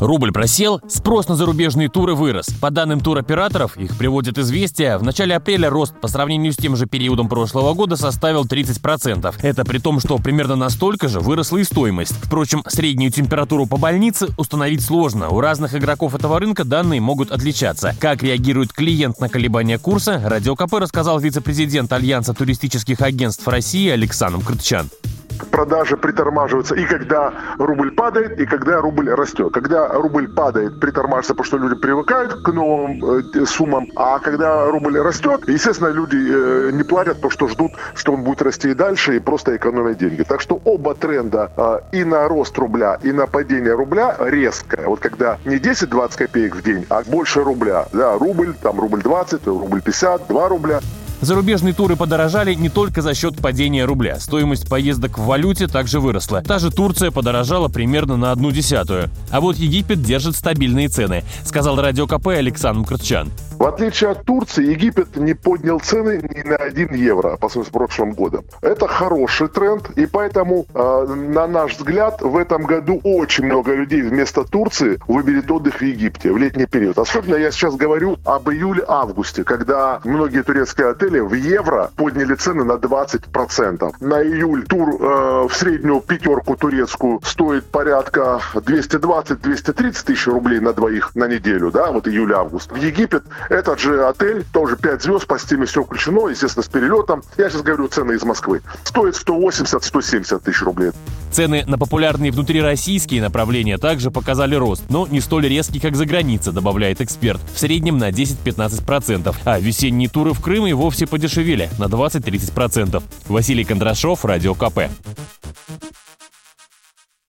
Рубль просел, спрос на зарубежные туры вырос. По данным туроператоров, их приводят известия, в начале апреля рост по сравнению с тем же периодом прошлого года составил 30%. Это при том, что примерно настолько же выросла и стоимость. Впрочем, среднюю температуру по больнице установить сложно. У разных игроков этого рынка данные могут отличаться. Как реагирует клиент на колебания курса, Радио КП рассказал вице-президент Альянса туристических агентств России Александр Крытчан продажи притормаживаются и когда рубль падает, и когда рубль растет. Когда рубль падает, притормаживается, потому что люди привыкают к новым э, суммам, а когда рубль растет, естественно, люди э, не платят, потому что ждут, что он будет расти и дальше, и просто экономят деньги. Так что оба тренда э, и на рост рубля, и на падение рубля резкое. Вот когда не 10-20 копеек в день, а больше рубля. Да, рубль, там рубль 20, рубль 50, 2 рубля. Зарубежные туры подорожали не только за счет падения рубля. Стоимость поездок в валюте также выросла. Та же Турция подорожала примерно на одну десятую. А вот Египет держит стабильные цены, сказал радио КП Александр Крутчан. В отличие от Турции, Египет не поднял цены ни на 1 евро по сравнению с прошлым годом. Это хороший тренд, и поэтому, э, на наш взгляд, в этом году очень много людей вместо Турции выберет отдых в Египте в летний период. Особенно я сейчас говорю об июле-августе, когда многие турецкие отели в евро подняли цены на 20%. На июль тур э, в среднюю пятерку турецкую стоит порядка 220-230 тысяч рублей на двоих на неделю, да, вот июль-август. В Египет этот же отель, тоже 5 звезд, по стиме все включено, естественно, с перелетом. Я сейчас говорю цены из Москвы. Стоит 180-170 тысяч рублей. Цены на популярные внутрироссийские направления также показали рост, но не столь резкий, как за границей, добавляет эксперт. В среднем на 10-15%. А весенние туры в Крым и вовсе подешевели на 20-30%. Василий Кондрашов, Радио КП.